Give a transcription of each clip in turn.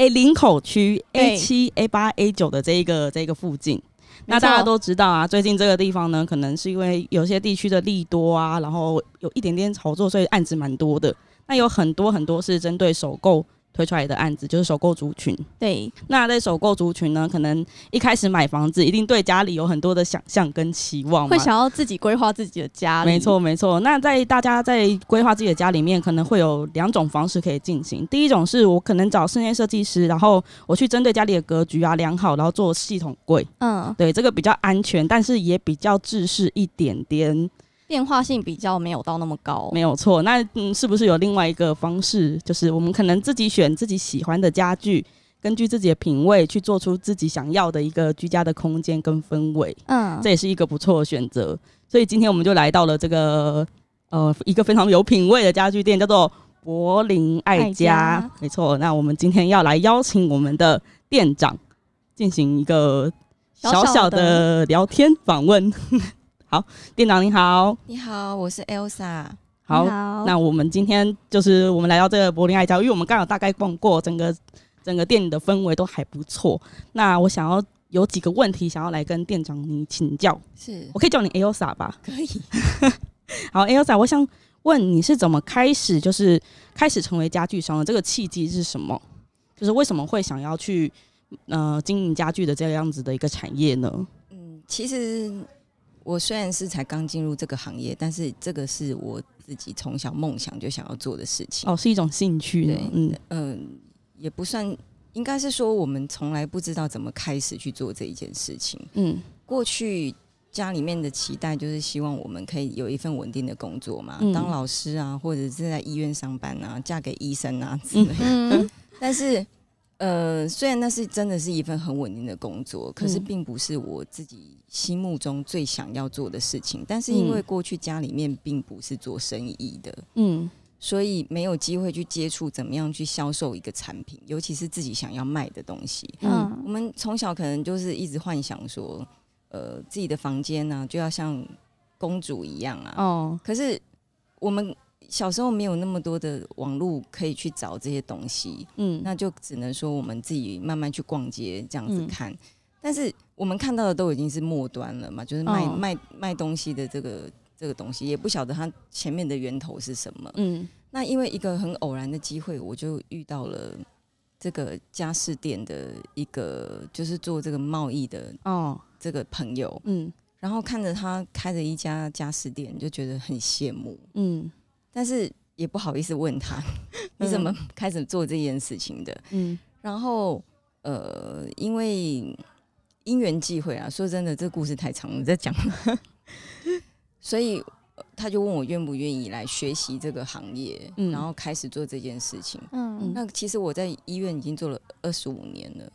A 林口区 A 七、A 八、A 九的这一个这一个附近。那大家都知道啊，最近这个地方呢，可能是因为有些地区的利多啊，然后有一点点炒作，所以案子蛮多的。那有很多很多是针对首购推出来的案子，就是首购族群。对，那在首购族群呢，可能一开始买房子，一定对家里有很多的想象跟期望，会想要自己规划自己的家里。没错，没错。那在大家在规划自己的家里面，可能会有两种方式可以进行。第一种是我可能找室内设计师，然后我去针对家里的格局啊量好，然后做系统柜。嗯，对，这个比较安全，但是也比较制式一点点。变化性比较没有到那么高，没有错。那嗯，是不是有另外一个方式，就是我们可能自己选自己喜欢的家具，根据自己的品味去做出自己想要的一个居家的空间跟氛围？嗯，这也是一个不错的选择。所以今天我们就来到了这个呃一个非常有品味的家具店，叫做柏林爱家。爱家。没错。那我们今天要来邀请我们的店长进行一个小小的聊天访问。好，店长你好，你好，我是 Elsa。好，好，那我们今天就是我们来到这个柏林爱家，因为我们刚好大概逛过整个整个店里的氛围都还不错。那我想要有几个问题想要来跟店长你请教，是我可以叫你 Elsa 吧？可以。好，Elsa，我想问你是怎么开始就是开始成为家具商的？这个契机是什么？就是为什么会想要去呃经营家具的这样子的一个产业呢？嗯，其实。我虽然是才刚进入这个行业，但是这个是我自己从小梦想就想要做的事情。哦，是一种兴趣。对，嗯嗯、呃，也不算，应该是说我们从来不知道怎么开始去做这一件事情。嗯，过去家里面的期待就是希望我们可以有一份稳定的工作嘛，嗯、当老师啊，或者是在医院上班啊，嫁给医生啊之类的。嗯、但是。呃，虽然那是真的是一份很稳定的工作，可是并不是我自己心目中最想要做的事情。但是因为过去家里面并不是做生意的，嗯，所以没有机会去接触怎么样去销售一个产品，尤其是自己想要卖的东西。嗯，我们从小可能就是一直幻想说，呃，自己的房间呢就要像公主一样啊。哦，可是我们。小时候没有那么多的网络可以去找这些东西，嗯，那就只能说我们自己慢慢去逛街这样子看。嗯、但是我们看到的都已经是末端了嘛，就是卖、哦、卖卖东西的这个这个东西，也不晓得它前面的源头是什么。嗯，那因为一个很偶然的机会，我就遇到了这个家饰店的一个就是做这个贸易的哦。这个朋友，嗯，然后看着他开着一家家饰店，就觉得很羡慕，嗯。但是也不好意思问他，你怎么开始做这件事情的？嗯，然后呃，因为因缘际会啊，说真的，这故事太长了，再讲了。所以他就问我愿不愿意来学习这个行业，嗯，然后开始做这件事情。嗯，那其实我在医院已经做了二十五年了。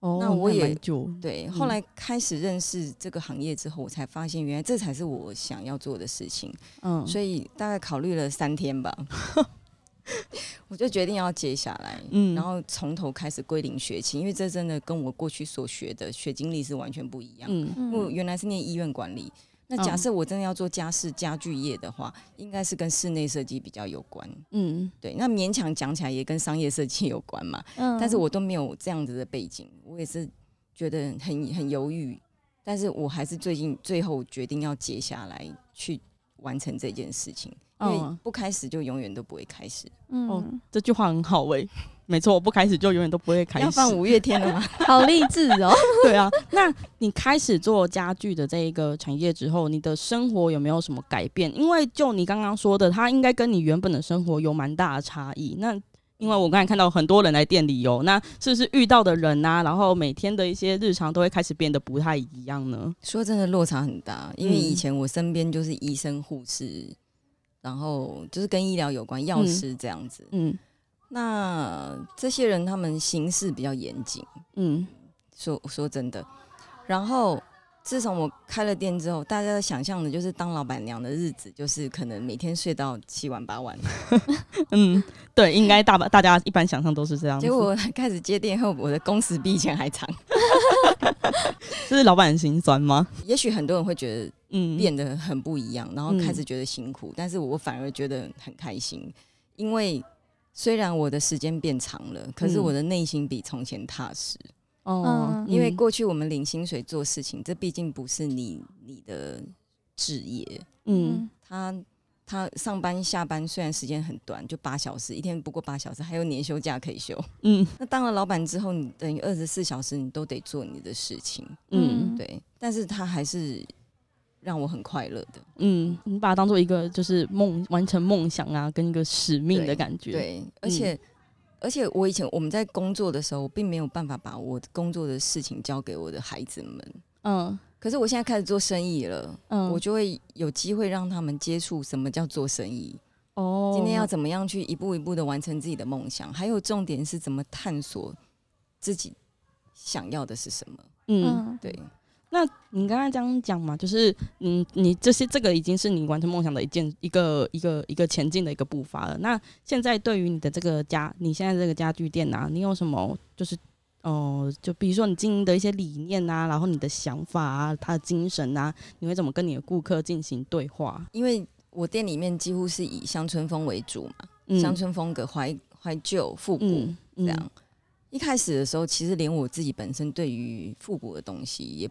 哦，那我也对，后来开始认识这个行业之后，我才发现原来这才是我想要做的事情。嗯，所以大概考虑了三天吧，我就决定要接下来，嗯，然后从头开始归零学习，因为这真的跟我过去所学的学经历是完全不一样。嗯，我原来是念医院管理。那假设我真的要做家饰家具业的话，应该是跟室内设计比较有关。嗯，对，那勉强讲起来也跟商业设计有关嘛。嗯，但是我都没有这样子的背景，我也是觉得很很犹豫。但是我还是最近最后决定要接下来去完成这件事情，因为不开始就永远都不会开始。嗯，哦，这句话很好诶、欸。没错，我不开始就永远都不会开始。要放五月天了吗？好励志哦！对啊，那你开始做家具的这一个产业之后，你的生活有没有什么改变？因为就你刚刚说的，它应该跟你原本的生活有蛮大的差异。那因为我刚才看到很多人来店里哦，那是不是遇到的人啊，然后每天的一些日常都会开始变得不太一样呢？说真的，落差很大。因为以前我身边就是医生、护士，然后就是跟医疗有关药师这样子。嗯。嗯那这些人他们行事比较严谨，嗯，说说真的，然后自从我开了店之后，大家想象的就是当老板娘的日子，就是可能每天睡到七晚八晚。嗯，对，应该大把大家一般想象都是这样。结果开始接店后，我的工时比以前还长。这是老板心酸吗？也许很多人会觉得，嗯，变得很不一样，然后开始觉得辛苦，嗯、但是我反而觉得很开心，因为虽然我的时间变长了，可是我的内心比从前踏实。哦，因为过去我们领薪水做事情，这毕竟不是你你的职业。嗯，他他上班下班虽然时间很短，就八小时，一天不过八小时，还有年休假可以休。嗯，那当了老板之后，你等于二十四小时你都得做你的事情。嗯，对，但是他还是让我很快乐的。嗯，你把它当做一个就是梦，完成梦想啊，跟一个使命的感觉。对，对，而且。嗯而且我以前我们在工作的时候，我并没有办法把我工作的事情交给我的孩子们。嗯，可是我现在开始做生意了，嗯，我就会有机会让他们接触什么叫做生意。哦，今天要怎么样去一步一步的完成自己的梦想？还有重点是怎么探索自己想要的是什么？嗯，对。那你刚才这样讲嘛，就是嗯，你这些这个已经是你完成梦想的一件一个一个一个前进的一个步伐了。那现在对于你的这个家，你现在这个家具店啊，你有什么就是哦、呃，就比如说你经营的一些理念啊，然后你的想法啊，他的精神啊，你会怎么跟你的顾客进行对话？因为我店里面几乎是以乡村风为主嘛，乡、嗯、村风格怀怀旧复古、嗯嗯、这样。一开始的时候，其实连我自己本身对于复古的东西也。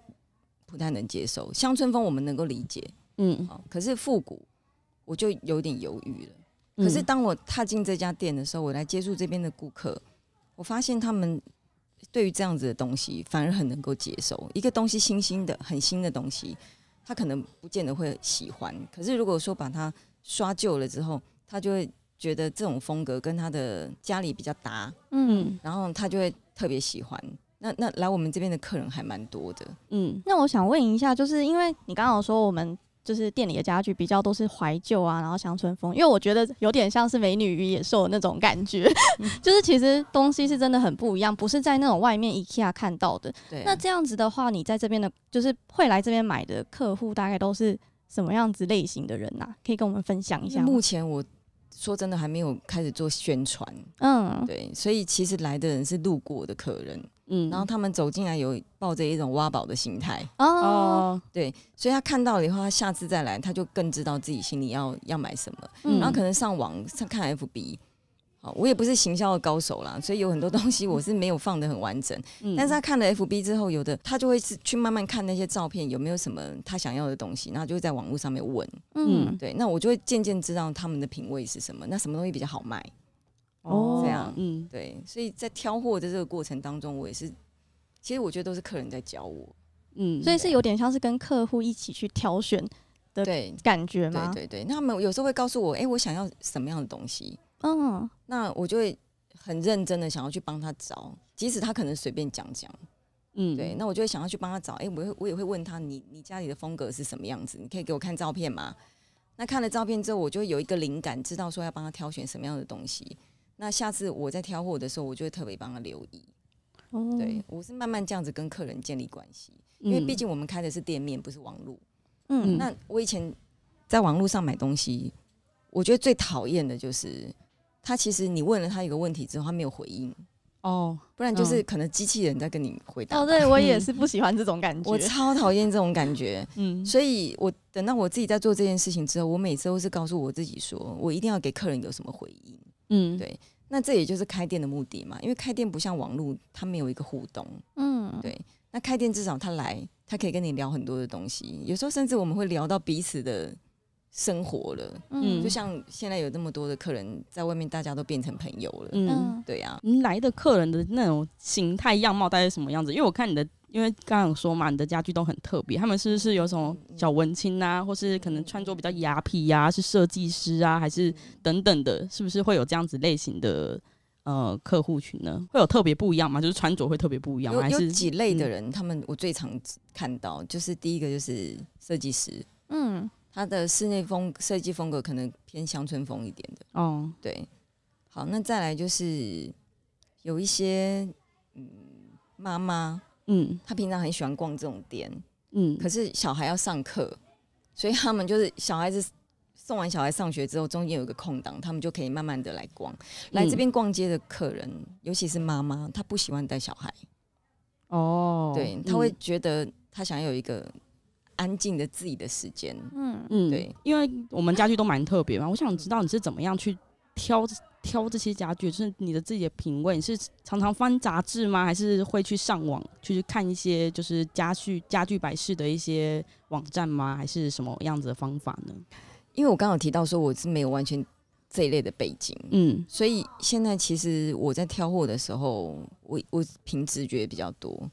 不太能接受乡村风，我们能够理解，嗯，可是复古我就有点犹豫了。可是当我踏进这家店的时候，我来接触这边的顾客，我发现他们对于这样子的东西反而很能够接受。一个东西新兴的、很新的东西，他可能不见得会喜欢。可是如果说把它刷旧了之后，他就会觉得这种风格跟他的家里比较搭，嗯，然后他就会特别喜欢。那那来我们这边的客人还蛮多的，嗯，那我想问一下，就是因为你刚刚有说我们就是店里的家具比较都是怀旧啊，然后乡村风，因为我觉得有点像是美女与野兽的那种感觉，嗯、就是其实东西是真的很不一样，不是在那种外面 IKEA 看到的。对，那这样子的话，你在这边的，就是会来这边买的客户大概都是什么样子类型的人啊？可以跟我们分享一下。目前我说真的还没有开始做宣传，嗯，对，所以其实来的人是路过的客人。嗯，然后他们走进来有抱着一种挖宝的心态哦，对，所以他看到了以后，他下次再来，他就更知道自己心里要要买什么。嗯，然后可能上网上看 FB，好，我也不是行销的高手啦，所以有很多东西我是没有放的很完整。嗯，但是他看了 FB 之后，有的他就会是去慢慢看那些照片有没有什么他想要的东西，然后就会在网络上面问。嗯，对，那我就会渐渐知道他们的品味是什么，那什么东西比较好卖。哦，这样，嗯，对，所以在挑货的这个过程当中，我也是，其实我觉得都是客人在教我，嗯，所以是有点像是跟客户一起去挑选的感觉吗？对对对，那他们有时候会告诉我，哎、欸，我想要什么样的东西，嗯，那我就会很认真的想要去帮他找，即使他可能随便讲讲，嗯，对，那我就会想要去帮他找，哎、欸，我会我也会问他，你你家里的风格是什么样子？你可以给我看照片吗？那看了照片之后，我就会有一个灵感，知道说要帮他挑选什么样的东西。那下次我在挑货的时候，我就会特别帮他留意。哦，对，我是慢慢这样子跟客人建立关系，因为毕竟我们开的是店面，不是网络。嗯，那我以前在网络上买东西，我觉得最讨厌的就是他其实你问了他一个问题之后，他没有回应。哦，不然就是可能机器人在跟你回答。哦，对，我也是 不喜欢这种感觉，我超讨厌这种感觉。嗯，所以我等到我自己在做这件事情之后，我每次都是告诉我自己说，我一定要给客人有什么回应。嗯，对，那这也就是开店的目的嘛，因为开店不像网络，它没有一个互动。嗯，对，那开店至少他来，他可以跟你聊很多的东西，有时候甚至我们会聊到彼此的生活了。嗯，就像现在有那么多的客人在外面，大家都变成朋友了。嗯，对呀、啊，来的客人的那种形态样貌大概是什么样子？因为我看你的。因为刚刚有说嘛，你的家具都很特别，他们是不是有什么小文青啊，或是可能穿着比较雅痞呀，是设计师啊，还是等等的，是不是会有这样子类型的呃客户群呢？会有特别不一样吗？就是穿着会特别不一样吗？有，有几类的人，嗯、他们我最常看到就是第一个就是设计师，嗯，他的室内风设计风格可能偏乡村风一点的，哦，对，好，那再来就是有一些嗯妈妈。嗯，他平常很喜欢逛这种店，嗯，可是小孩要上课，所以他们就是小孩子送完小孩上学之后，中间有一个空档，他们就可以慢慢的来逛。来这边逛街的客人，嗯、尤其是妈妈，她不喜欢带小孩。哦，对，她会觉得她想要有一个安静的自己的时间。嗯嗯，对，因为我们家具都蛮特别嘛，我想知道你是怎么样去挑。挑这些家具，就是你的自己的品味。你是常常翻杂志吗？还是会去上网去看一些就是家具家具摆饰的一些网站吗？还是什么样子的方法呢？因为我刚刚有提到说我是没有完全这一类的背景，嗯，所以现在其实我在挑货的时候，我我凭直觉比较多，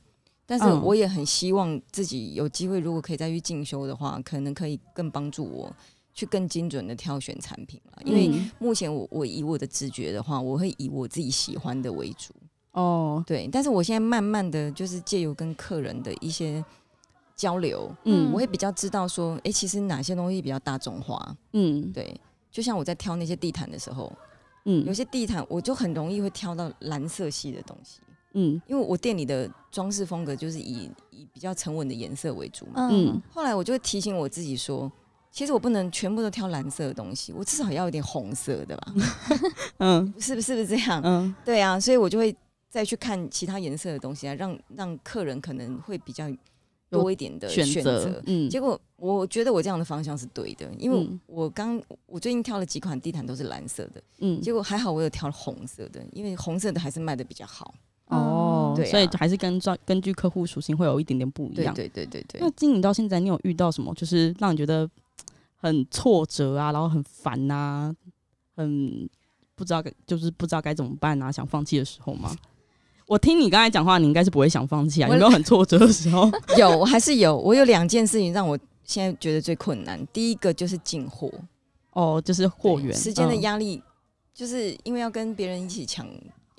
但是我也很希望自己有机会，如果可以再去进修的话，可能可以更帮助我。去更精准的挑选产品了，因为目前我我以我的直觉的话，我会以我自己喜欢的为主。哦，对，但是我现在慢慢的就是借由跟客人的一些交流，嗯，我会比较知道说，哎、欸，其实哪些东西比较大众化，嗯，对，就像我在挑那些地毯的时候，嗯，有些地毯我就很容易会挑到蓝色系的东西，嗯，因为我店里的装饰风格就是以以比较沉稳的颜色为主嘛，嗯，后来我就会提醒我自己说。其实我不能全部都挑蓝色的东西，我至少要有点红色的吧？嗯，是不是不是这样？嗯，对啊，所以我就会再去看其他颜色的东西啊，让让客人可能会比较多一点的选择。嗯，结果我觉得我这样的方向是对的，因为我刚我最近挑了几款地毯都是蓝色的，嗯，结果还好我有挑了红色的，因为红色的还是卖的比较好。哦，对啊，所以还是跟照根据客户属性会有一点点不一样。对对对对对。那经营到现在，你有遇到什么就是让你觉得？很挫折啊，然后很烦呐、啊，很不知道该就是不知道该怎么办啊，想放弃的时候吗？我听你刚才讲话，你应该是不会想放弃啊。有没有很挫折的时候？有，我还是有。我有两件事情让我现在觉得最困难。第一个就是进货，哦，就是货源时间的压力，嗯、就是因为要跟别人一起抢，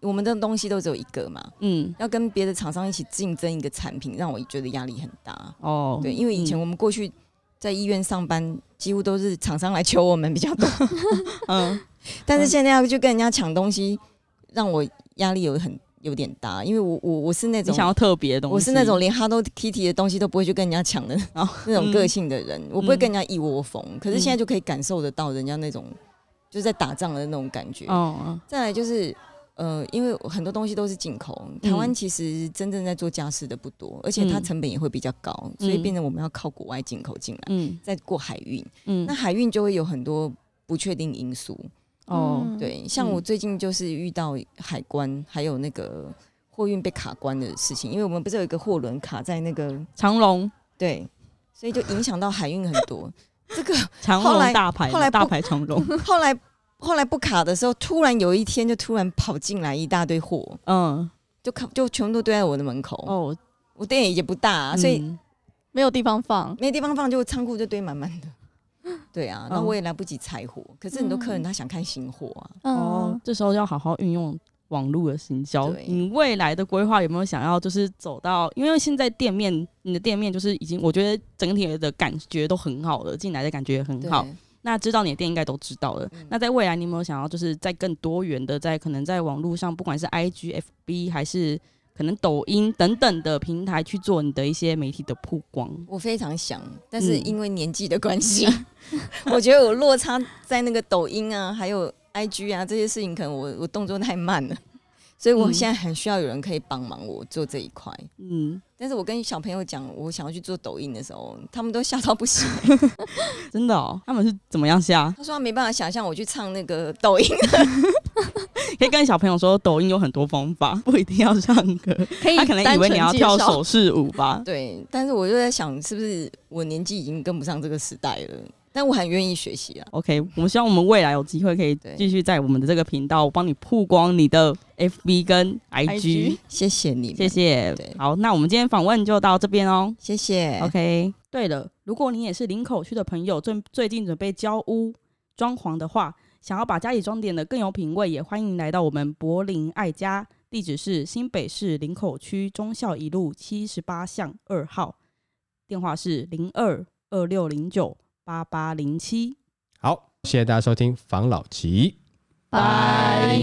我们的东西都只有一个嘛，嗯，要跟别的厂商一起竞争一个产品，让我觉得压力很大。哦，对，因为以前我们过去。在医院上班，几乎都是厂商来求我们比较多。嗯，但是现在要去跟人家抢东西，让我压力有很有点大，因为我我我是那种想要特别的东西，我是那种连 Hello Kitty 的东西都不会去跟人家抢的 那种个性的人，我不会跟人家一窝蜂。可是现在就可以感受得到人家那种就是在打仗的那种感觉。哦，再来就是。呃，因为很多东西都是进口，台湾其实真正在做家事的不多，嗯、而且它成本也会比较高，嗯、所以变成我们要靠国外进口进来，嗯、再过海运，嗯、那海运就会有很多不确定因素。哦，对，像我最近就是遇到海关还有那个货运被卡关的事情，因为我们不是有一个货轮卡在那个长隆，对，所以就影响到海运很多。这个长荣大牌，后来大牌长隆，后来。后来不卡的时候，突然有一天就突然跑进来一大堆货，嗯，就卡就全部都堆在我的门口。哦，我店也不大，啊，所以没有地方放，没地方放，就仓库就堆满满的。对啊，那我也来不及拆货。可是很多客人他想看新货啊，哦，这时候要好好运用网络的行销。你未来的规划有没有想要就是走到？因为现在店面，你的店面就是已经，我觉得整体的感觉都很好了，进来的感觉也很好。那知道你的店应该都知道了。嗯、那在未来，你有没有想要就是在更多元的，在可能在网络上，不管是 IG、FB 还是可能抖音等等的平台去做你的一些媒体的曝光？我非常想，但是因为年纪的关系，嗯、我觉得我落差在那个抖音啊，还有 IG 啊这些事情，可能我我动作太慢了。所以我现在很需要有人可以帮忙我做这一块，嗯，但是我跟小朋友讲我想要去做抖音的时候，他们都吓到不行，真的哦？他们是怎么样吓？他说他没办法想象我去唱那个抖音，可以跟小朋友说抖音有很多方法，不一定要唱歌，可以他可能以为你要跳手势舞吧？对，但是我就在想，是不是我年纪已经跟不上这个时代了？但我很愿意学习啊。OK，我们希望我们未来有机会可以继续在我们的这个频道帮你曝光你的 FB 跟 IG。谢谢你，谢谢。好，那我们今天访问就到这边哦。谢谢。OK，对了，如果你也是林口区的朋友，最最近准备交屋装潢的话，想要把家里装点的更有品味，也欢迎来到我们柏林爱家，地址是新北市林口区忠孝一路七十八巷二号，电话是零二二六零九。八八零七，好，谢谢大家收听房老吉，拜。